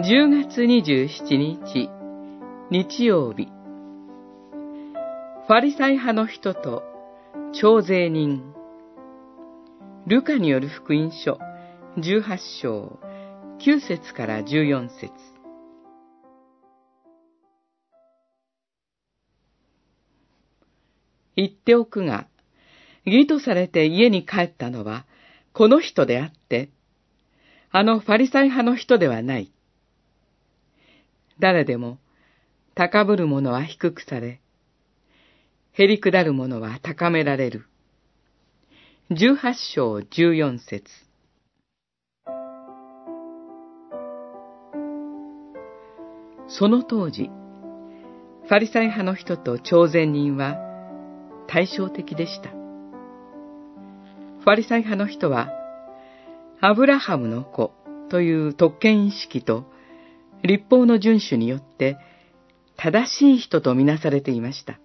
10月27日、日曜日。ファリサイ派の人と、徴税人。ルカによる福音書、18章、9節から14節言っておくが、義とされて家に帰ったのは、この人であって、あのファリサイ派の人ではない。誰でも、高ぶる者は低くされ、へりくだる者は高められる。十八章十四節その当時、ファリサイ派の人と朝鮮人は対照的でした。ファリサイ派の人は、アブラハムの子という特権意識と立法の遵守によって正しい人とみなされていました。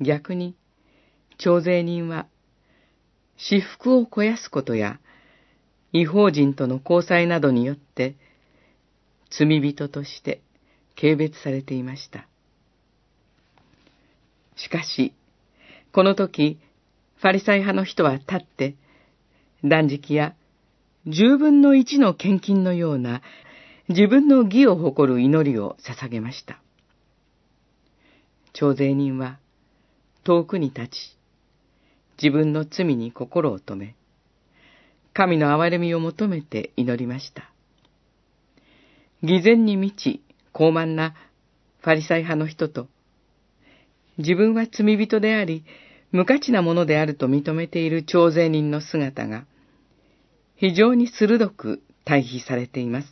逆に、徴税人は、私服を肥やすことや、違法人との交際などによって、罪人として軽蔑されていました。しかし、この時、ファリサイ派の人は立って、断食や十分の一の献金のような自分の義を誇る祈りを捧げました。徴税人は遠くに立ち、自分の罪に心を止め、神の憐れみを求めて祈りました。偽善に満ち、傲慢なファリサイ派の人と、自分は罪人であり、無価値なものであると認めている徴税人の姿が、非常に鋭く対比されています。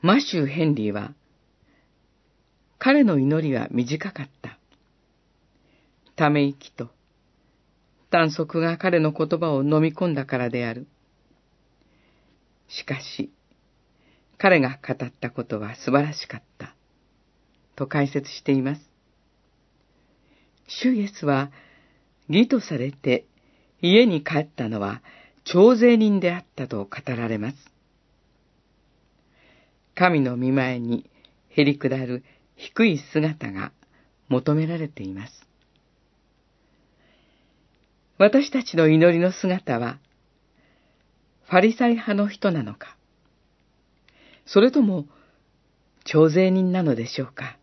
マシュー・ヘンリーは、彼の祈りは短かった。ため息と短足が彼の言葉を飲み込んだからである。しかし、彼が語ったことは素晴らしかった。と解説しています。主イエスは、義とされて家に帰ったのは徴税人であったと語られます。神の見前にへりくだる低い姿が求められています。私たちの祈りの姿は、ファリサイ派の人なのか、それとも、徴税人なのでしょうか。